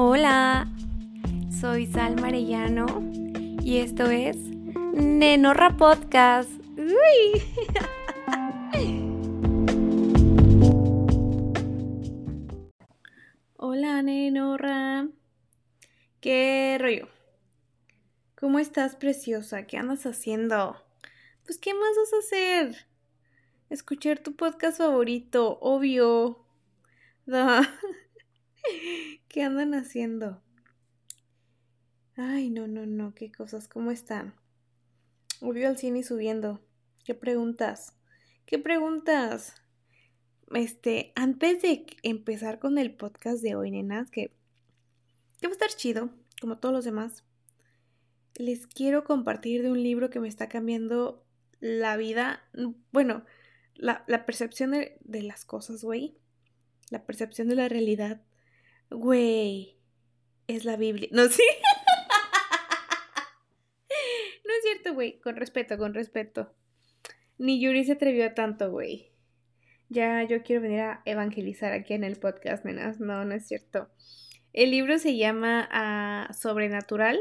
Hola, soy Sal Marellano y esto es Nenorra Podcast. Uy. Hola, Nenorra. ¿Qué rollo? ¿Cómo estás, preciosa? ¿Qué andas haciendo? Pues, ¿qué más vas a hacer? Escuchar tu podcast favorito, obvio. ¿Qué andan haciendo? Ay, no, no, no, qué cosas, ¿cómo están? Obvio al cine y subiendo. ¿Qué preguntas? ¿Qué preguntas? Este, antes de empezar con el podcast de hoy, nenas, que, que va a estar chido, como todos los demás, les quiero compartir de un libro que me está cambiando la vida, bueno, la, percepción de, de las cosas, güey, la percepción de la realidad Güey, es la Biblia. No, sí. no es cierto, güey. Con respeto, con respeto. Ni Yuri se atrevió a tanto, güey. Ya yo quiero venir a evangelizar aquí en el podcast, nenas. No, no es cierto. El libro se llama ah, Sobrenatural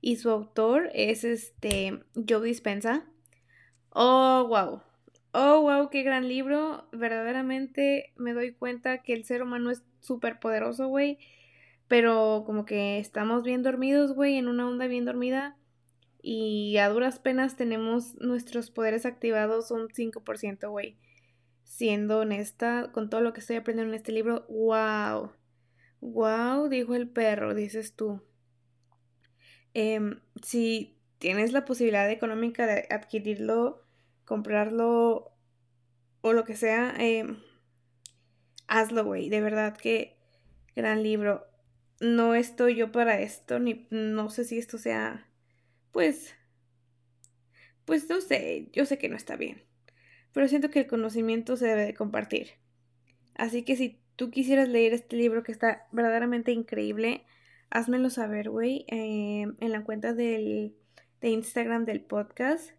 y su autor es este Joe Dispensa. Oh, wow. Oh, wow, qué gran libro. Verdaderamente me doy cuenta que el ser humano es súper poderoso, güey. Pero como que estamos bien dormidos, güey, en una onda bien dormida. Y a duras penas tenemos nuestros poderes activados un 5%, güey. Siendo honesta, con todo lo que estoy aprendiendo en este libro, wow. Wow, dijo el perro, dices tú. Em, si tienes la posibilidad económica de adquirirlo, comprarlo o lo que sea, eh, hazlo, güey. De verdad que gran libro. No estoy yo para esto, ni no sé si esto sea, pues, pues no sé, yo sé que no está bien. Pero siento que el conocimiento se debe de compartir. Así que si tú quisieras leer este libro que está verdaderamente increíble, házmelo saber, güey, eh, en la cuenta del, de Instagram del podcast,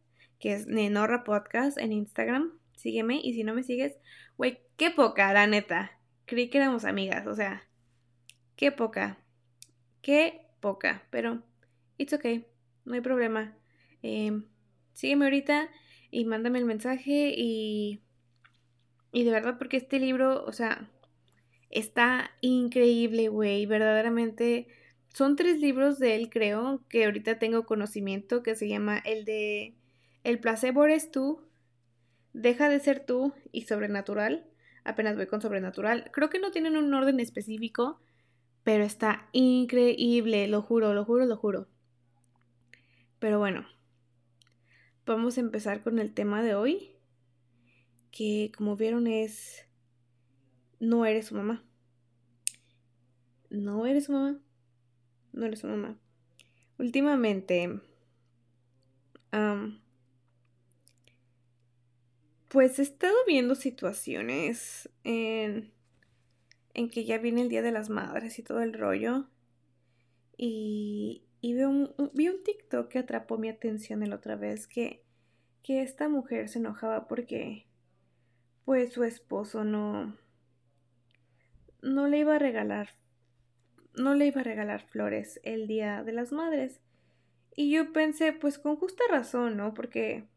que es Nenorra Podcast en Instagram. Sígueme y si no me sigues, güey, qué poca, la neta. Creí que éramos amigas, o sea, qué poca. Qué poca, pero it's okay, no hay problema. Eh, sígueme ahorita y mándame el mensaje y... Y de verdad, porque este libro, o sea, está increíble, güey. Verdaderamente, son tres libros de él, creo, que ahorita tengo conocimiento, que se llama el de El placebo eres tú, Deja de ser tú y Sobrenatural. Apenas voy con Sobrenatural. Creo que no tienen un orden específico, pero está increíble, lo juro, lo juro, lo juro. Pero bueno, vamos a empezar con el tema de hoy, que como vieron es, no eres su mamá. No eres su mamá. No eres su mamá. Últimamente, pues he estado viendo situaciones en, en que ya viene el Día de las Madres y todo el rollo. Y, y veo un, vi un TikTok que atrapó mi atención la otra vez que, que esta mujer se enojaba porque pues su esposo no no le iba a regalar no le iba a regalar flores el día de las madres. Y yo pensé, pues con justa razón, ¿no? Porque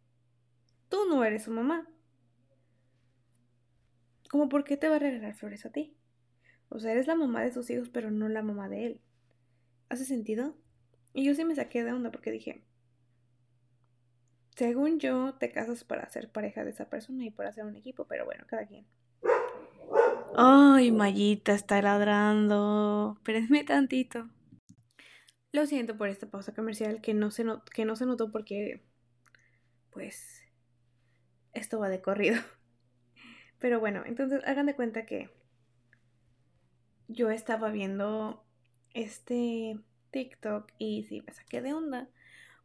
tú no eres su mamá. ¿Cómo por qué te va a regalar flores a ti? O sea, eres la mamá de sus hijos, pero no la mamá de él. ¿Hace sentido? Y yo sí me saqué de onda porque dije, según yo, te casas para ser pareja de esa persona y para hacer un equipo, pero bueno, cada quien. Ay, Mayita está ladrando. Espérenme tantito. Lo siento por esta pausa comercial que no se notó porque, pues, esto va de corrido. Pero bueno, entonces hagan de cuenta que yo estaba viendo este TikTok y sí me saqué de onda.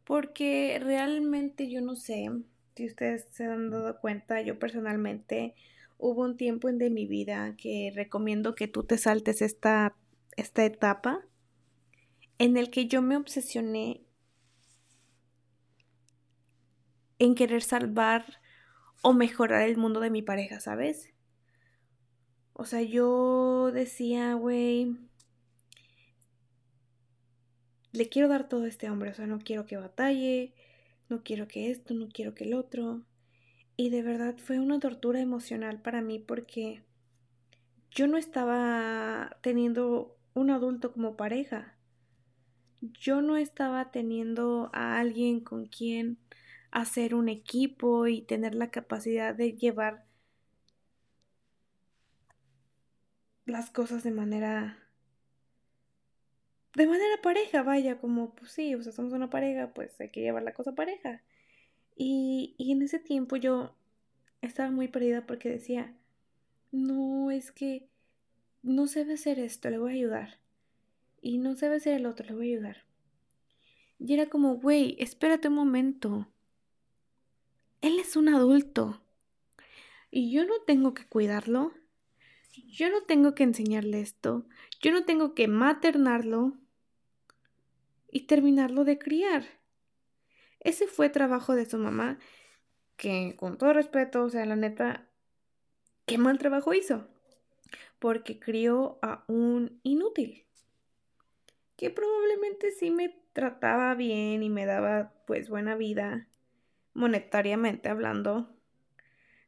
Porque realmente yo no sé si ustedes se han dado cuenta, yo personalmente hubo un tiempo en de mi vida que recomiendo que tú te saltes esta, esta etapa en el que yo me obsesioné en querer salvar o mejorar el mundo de mi pareja, ¿sabes? O sea, yo decía, güey, le quiero dar todo a este hombre, o sea, no quiero que batalle, no quiero que esto, no quiero que el otro. Y de verdad fue una tortura emocional para mí porque yo no estaba teniendo un adulto como pareja. Yo no estaba teniendo a alguien con quien hacer un equipo y tener la capacidad de llevar las cosas de manera de manera pareja, vaya, como pues sí, o sea, somos una pareja, pues hay que llevar la cosa pareja. Y, y en ese tiempo yo estaba muy perdida porque decía, no, es que no se debe hacer esto, le voy a ayudar. Y no se debe hacer el otro, le voy a ayudar. Y era como, güey, espérate un momento. Él es un adulto. Y yo no tengo que cuidarlo. Yo no tengo que enseñarle esto. Yo no tengo que maternarlo y terminarlo de criar. Ese fue trabajo de su mamá, que con todo respeto, o sea, la neta, qué mal trabajo hizo porque crió a un inútil, que probablemente sí me trataba bien y me daba pues buena vida, monetariamente hablando,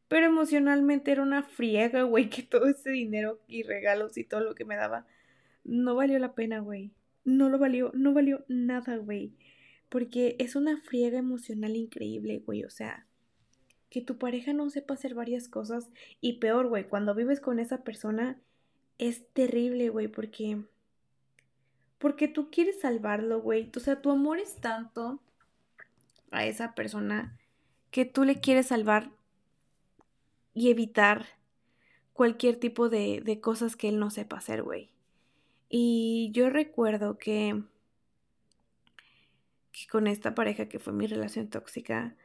pero emocionalmente era una friega, güey, que todo ese dinero y regalos y todo lo que me daba no valió la pena, güey. No lo valió, no valió nada, güey. Porque es una friega emocional increíble, güey. O sea, que tu pareja no sepa hacer varias cosas. Y peor, güey, cuando vives con esa persona es terrible, güey, porque... Porque tú quieres salvarlo, güey. O sea, tu amor es tanto a esa persona que tú le quieres salvar y evitar cualquier tipo de, de cosas que él no sepa hacer, güey. Y yo recuerdo que, que, con esta pareja que fue mi relación tóxica,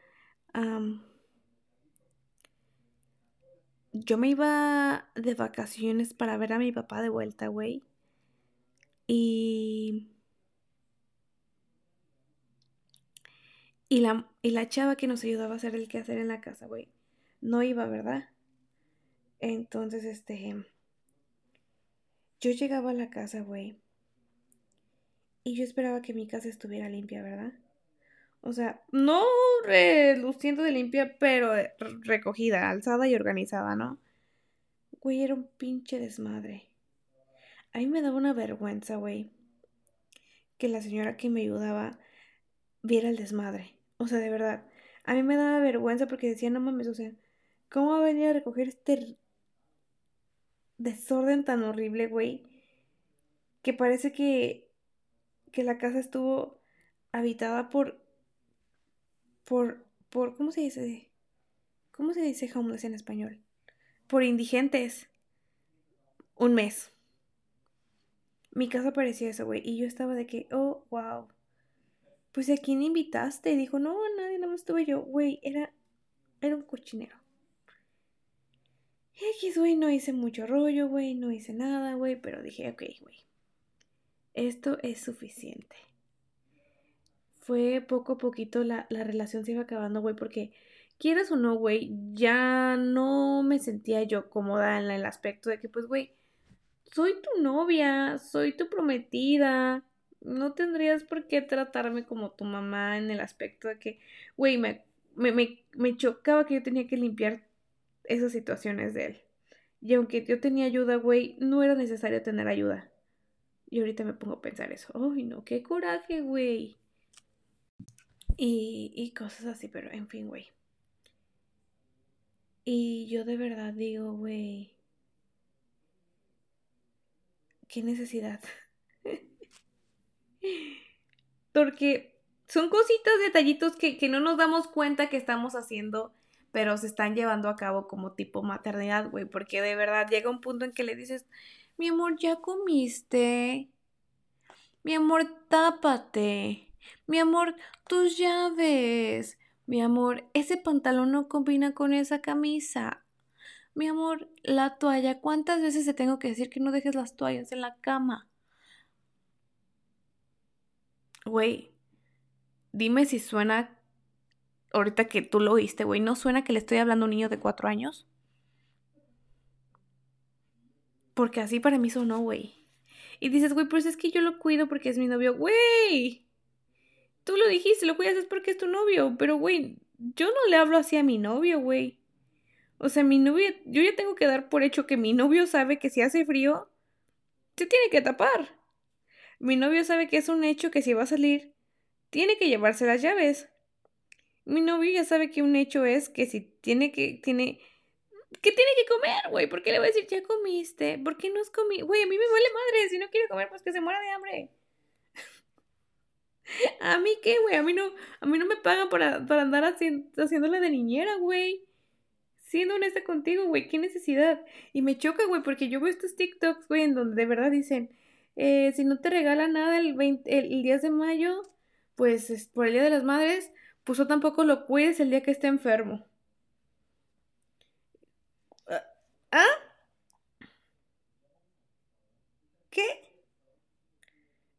yo me iba de vacaciones para ver a mi papá de vuelta, güey. Y... Y la, y la chava que nos ayudaba a hacer el quehacer en la casa, güey, no iba, ¿verdad? Entonces, este... Yo llegaba a la casa, güey. Y yo esperaba que mi casa estuviera limpia, ¿verdad? O sea, no reluciendo de limpia, pero recogida, alzada y organizada, ¿no? Güey, era un pinche desmadre. A mí me daba una vergüenza, güey, que la señora que me ayudaba viera el desmadre. O sea, de verdad. A mí me daba vergüenza porque decía, no mames, o sea, ¿cómo va a venir a recoger este desorden tan horrible, güey? Que parece que, que la casa estuvo habitada por por, por, ¿cómo se dice? ¿Cómo se dice homeless en español? Por indigentes. Un mes. Mi casa parecía eso, güey. Y yo estaba de que, oh, wow. Pues a quién invitaste? Y dijo, no, nadie, nada más estuve yo. Güey, era, era un cochinero. X, güey, no hice mucho rollo, güey, no hice nada, güey, pero dije, ok, güey. Esto es suficiente fue poco a poquito la, relación se iba acabando, güey, porque quieras o no, güey, ya no me sentía yo cómoda en el aspecto de que, pues, güey, soy tu novia, soy tu prometida, no tendrías por qué tratarme como tu mamá en el aspecto de que, güey, me, me, me, me chocaba que yo tenía que limpiar esas situaciones de él. Y aunque yo tenía ayuda, güey, no era necesario tener ayuda. Y ahorita me pongo a pensar eso. Ay, no, qué coraje, güey. Y, cosas así, pero en fin, güey. Y yo de verdad digo, güey, qué necesidad. Porque son cositas, detallitos que, que, no nos damos cuenta que estamos haciendo, pero se están llevando a cabo como tipo maternidad, güey. Porque de verdad llega un punto en que le dices, mi amor, ¿ya comiste? Mi amor, tápate. Mi amor, tus llaves. Mi amor, ese pantalón no combina con esa camisa. Mi amor, la toalla. ¿Cuántas veces te tengo que decir que no dejes las toallas en la cama? Güey, dime si suena, ahorita que tú lo oíste, güey, ¿no suena que le estoy hablando a un niño de cuatro años? Porque así para mí sonó, güey. Y dices, güey, pues es que yo lo cuido porque es mi novio. Güey, tú lo dijiste, lo cuidas es porque es tu novio. Pero, güey, yo no le hablo así a mi novio, güey. O sea, mi novio, yo ya tengo que dar por hecho que mi novio sabe que si hace frío, se tiene que tapar. Mi novio sabe que es un hecho que si va a salir, tiene que llevarse las llaves. Mi novio ya sabe que un hecho es que si tiene que, tiene, que tiene que comer, güey. ¿Por qué le voy a decir, ya comiste? ¿Por qué no has comido? Güey, a mí me vale madre. Si no quiere comer, pues que se muera de hambre. ¿A mí qué, güey? A mí no, a mí no me pagan para, para andar haciéndole de niñera, güey. Siendo honesta contigo, güey, qué necesidad. Y me choca, güey, porque yo veo estos TikToks, güey, en donde de verdad dicen, eh, si no te regala nada el, 20, el, 10 de mayo, pues es por el Día de las Madres, pues o tampoco lo cuides el día que esté enfermo. ¿Ah? ¿Ah? ¿Qué?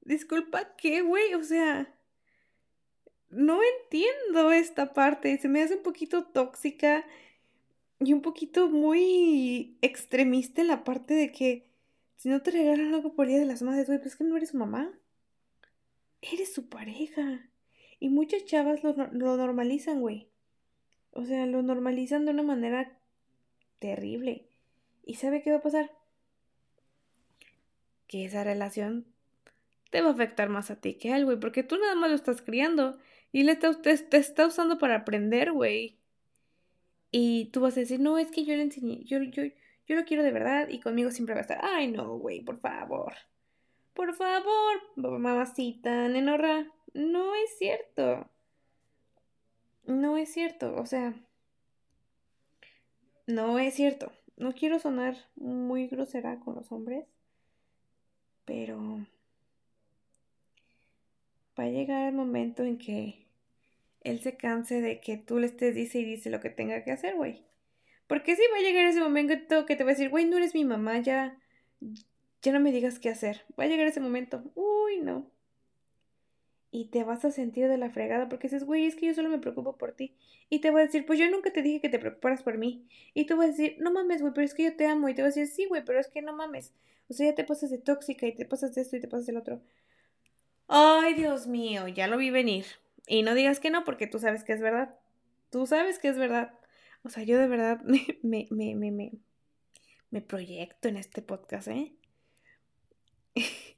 Disculpa, ¿qué, güey? O sea, no entiendo esta parte. Se me hace un poquito tóxica y un poquito muy extremista en la parte de que si no te regalan algo por Día de las Madres, güey, pues es que no eres su mamá. Eres su pareja. Y muchas chavas lo, lo normalizan, güey. O sea, lo normalizan de una manera terrible. ¿Y sabe qué va a pasar? Que esa relación te va a afectar más a ti que a él, güey. Porque tú nada más lo estás criando. Y le te, te está usando para aprender, güey. Y tú vas a decir, no, es que yo le enseñé, yo, yo, yo lo quiero de verdad y conmigo siempre va a estar. Ay, no, güey, por favor. Por favor, mamacita, nenorra. No es cierto. No es cierto, o sea. No es cierto. No quiero sonar muy grosera con los hombres, pero va a llegar el momento en que él se canse de que tú le estés dice y dice lo que tenga que hacer, güey. Porque sí va a llegar ese momento que te va a decir, güey, no eres mi mamá, ya, ya no me digas qué hacer. Va a llegar ese momento, uy, no. Y te vas a sentir de la fregada porque dices, güey, es que yo solo me preocupo por ti. Y te va a decir, pues yo nunca te dije que te preocuparas por mí. Y tú vas a decir, no mames, güey, pero es que yo te amo. Y te va a decir, sí, güey, pero es que no mames. O sea, ya te pasas de tóxica y te pasas de esto y te pasas del otro. Ay, Dios mío, ya lo vi venir. Y no digas que no porque tú sabes que es verdad. Tú sabes que es verdad. O sea, yo de verdad me, me, me, me, me proyecto en este podcast, ¿eh?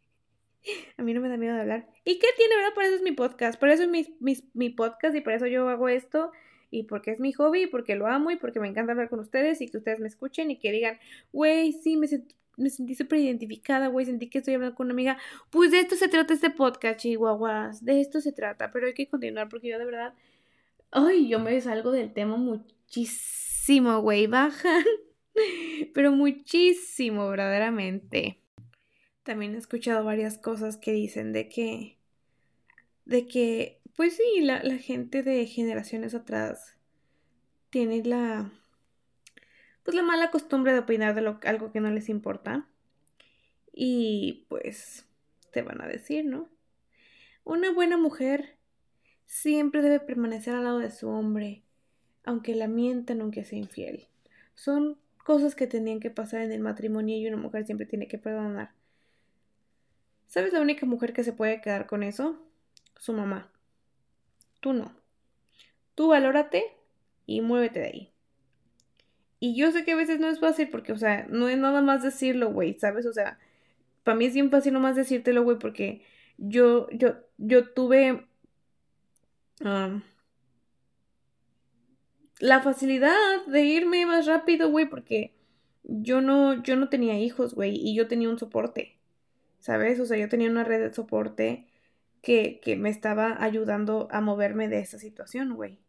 A mí no me da miedo de hablar. ¿Y qué tiene, verdad? Por eso es mi podcast. Por eso es mi, mi, podcast y por eso yo hago esto. Y porque es mi hobby, y porque lo amo y porque me encanta hablar con ustedes y que ustedes me escuchen y que digan, güey, sí, me, me sentí súper identificada, güey, sentí que estoy hablando con una amiga. Pues de esto se trata este podcast, chihuahuas. De esto se trata. Pero hay que continuar porque yo de verdad. Ay, yo me salgo del tema muchísimo, güey. Bajan. Pero muchísimo, verdaderamente. También he escuchado varias cosas que dicen de que. De que. Pues sí, la, la gente de generaciones atrás tiene la pues la mala costumbre de opinar de lo, algo que no les importa. Y pues te van a decir, ¿no? Una buena mujer siempre debe permanecer al lado de su hombre, aunque la mientan, aunque sea infiel. Son cosas que tenían que pasar en el matrimonio y una mujer siempre tiene que perdonar. ¿Sabes la única mujer que se puede quedar con eso? Su mamá. Tú no. Tú valórate y muévete de ahí. Y yo sé que a veces no es fácil porque, o sea, no es nada más decirlo, güey, ¿sabes? O sea, para mí es bien fácil nomás decírtelo, güey, porque yo, yo, yo tuve la facilidad de irme más rápido, güey, porque yo no, yo no tenía hijos, güey, y yo tenía un soporte, ¿sabes? O sea, yo tenía una red de soporte que, que me estaba ayudando a moverme de esa situación, güey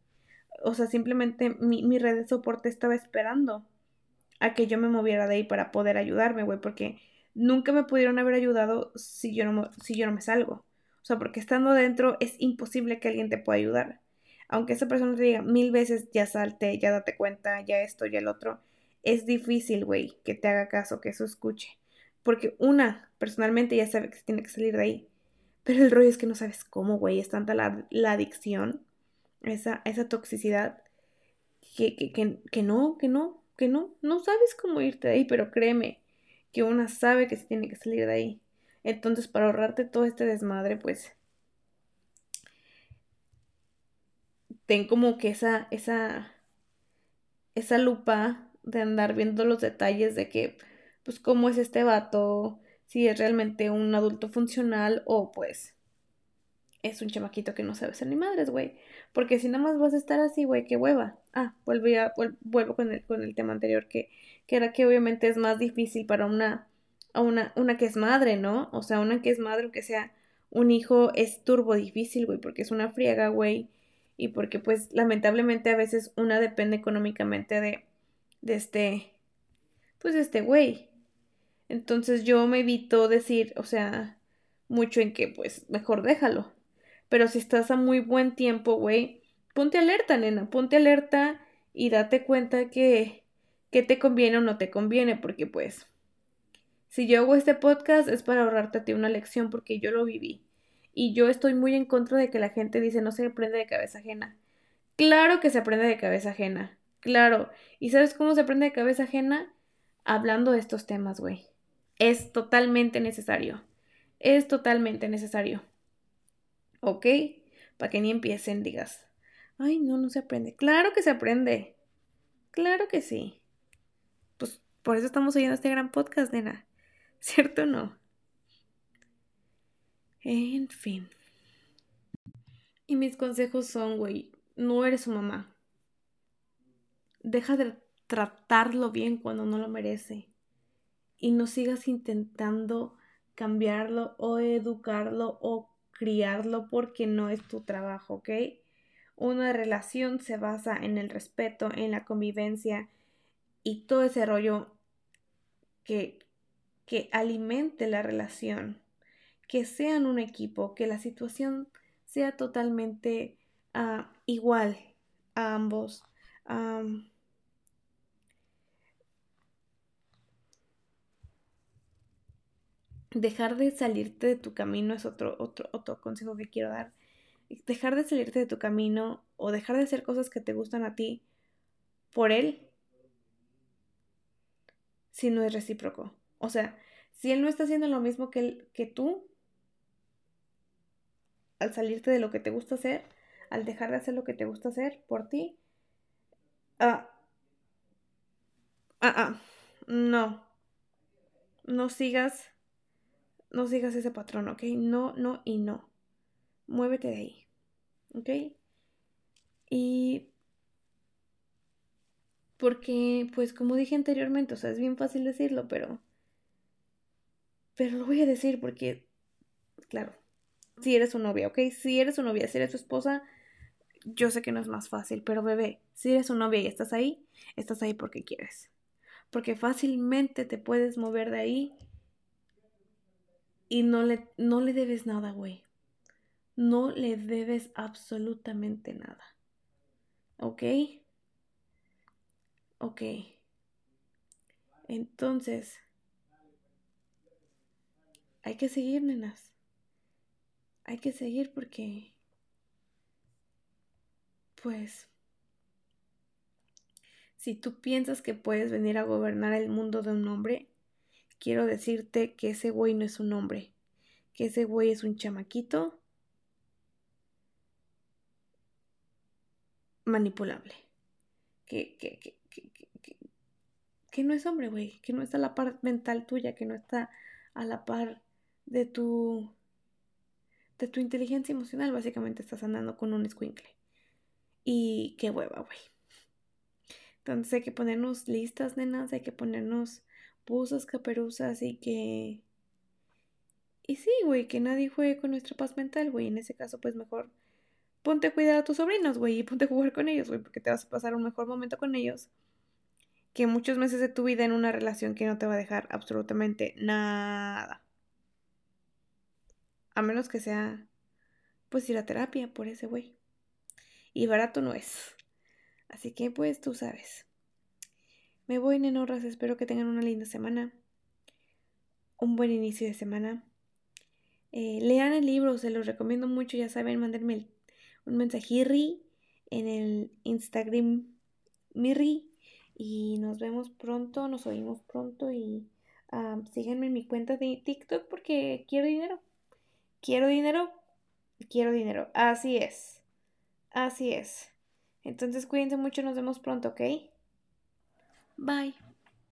o sea, simplemente mi, red de soporte estaba esperando a que yo me moviera de ahí para poder ayudarme, güey, porque nunca me pudieron haber ayudado si yo, no, si yo no me salgo. O sea, porque estando dentro es imposible que alguien te pueda ayudar. Aunque esa persona te diga mil veces, ya salte, ya date cuenta, ya esto, ya el otro, es difícil, güey, que te haga caso, que eso escuche. Porque una, personalmente ya sabe que se tiene que salir de ahí. Pero el rollo es que no sabes cómo, güey, es tanta la, la adicción esa, esa toxicidad que, que, que, que no, que no, que no, no sabes cómo irte de ahí, pero créeme que una sabe que se tiene que salir de ahí. Entonces, para ahorrarte todo este desmadre, pues ten como que esa, esa, esa lupa de andar viendo los detalles de que, pues, cómo es este vato, si es realmente un adulto funcional o pues es un chamaquito que no sabe ser ni madres, güey. Porque si nada más vas a estar así, güey, qué hueva. Ah, vuelvo, a, vuelvo con el, con el tema anterior, que, que era que obviamente es más difícil para una, una, una que es madre, ¿no? O sea, una que es madre, que sea un hijo, es turbo difícil, güey, porque es una friega, güey. Y porque, pues, lamentablemente a veces una depende económicamente de, de este, pues, de este güey. Entonces yo me evito decir, o sea, mucho en que, pues, mejor déjalo. Pero si estás a muy buen tiempo, güey, ponte alerta, nena, ponte alerta y date cuenta que, que te conviene o no te conviene, porque pues, si yo hago este podcast es para ahorrarte a ti una lección porque yo lo viví. Y yo estoy muy en contra de que la gente dice no se aprende de cabeza ajena. Claro que se aprende de cabeza ajena. Claro. ¿Y sabes cómo se aprende de cabeza ajena? Hablando de estos temas, güey. Es totalmente necesario. Es totalmente necesario. ¿Ok? Para que ni empiecen, digas. Ay, no, no se aprende. Claro que se aprende. Claro que sí. Pues por eso estamos oyendo este gran podcast, nena. ¿Cierto o no? En fin. Y mis consejos son, güey, no eres su mamá. Deja de tratarlo bien cuando no lo merece. Y no sigas intentando cambiarlo o educarlo o criarlo porque no es tu trabajo, ¿ok? Una relación se basa en el respeto, en la convivencia y todo ese rollo que, que alimente la relación, que sean un equipo, que la situación sea totalmente ah, igual a ambos. dejar de salirte de tu camino es otro, otro, otro consejo que quiero dar. Dejar de salirte de tu camino o dejar de hacer cosas que te gustan a ti por él si no es recíproco. O sea, si él no está haciendo lo mismo que, que tú, al salirte de lo que te gusta hacer, al dejar de hacer lo que te gusta hacer por ti, ah, ah, ah, no, no sigas no sigas ese patrón, ¿ok? No, no y no. Muévete de ahí, ¿ok? Y porque, pues como dije anteriormente, o sea, es bien fácil decirlo, pero... Pero lo voy a decir porque, claro, si eres su novia, ¿ok? Si eres su novia, si eres su esposa, yo sé que no es más fácil, pero bebé, si eres su novia y estás ahí, estás ahí porque quieres. Porque fácilmente te puedes mover de ahí y no le, no le debes nada, güey. No le debes absolutamente nada. ¿Ok? Ok. Entonces, hay que seguir, nenas. Hay que seguir porque, pues, si tú piensas que puedes venir a gobernar el mundo de un hombre, quiero decirte que ese güey no es un hombre, que ese güey es un chamaquito manipulable, que, que, que, que, no es hombre, güey, que no está a la par mental tuya, que no está a la par de tu de tu inteligencia emocional, básicamente estás andando con un escuincle. Y qué hueva, güey. Entonces hay que ponernos listas, nenas, hay que ponernos Pusas, caperuzas y que... Y sí, güey, que nadie juegue con nuestra paz mental, güey. En ese caso, pues mejor ponte a cuidar a tus sobrinos, güey, y ponte a jugar con ellos, güey, porque te vas a pasar un mejor momento con ellos que muchos meses de tu vida en una relación que no te va a dejar absolutamente nada. A menos que sea, pues ir a terapia por ese güey. Y barato no es. Así que, pues, tú sabes. Me voy, nenorras. Espero que tengan una linda semana. Un buen inicio de semana. Eh, lean el libro, se los recomiendo mucho. Ya saben, mandarme un mensajirri en el Instagram Mirri. Y nos vemos pronto, nos oímos pronto. Y síganme en mi cuenta de TikTok porque quiero dinero. Quiero dinero. Quiero dinero. Así es. Así es. Entonces cuídense mucho. Nos vemos pronto, ¿ok? Bye.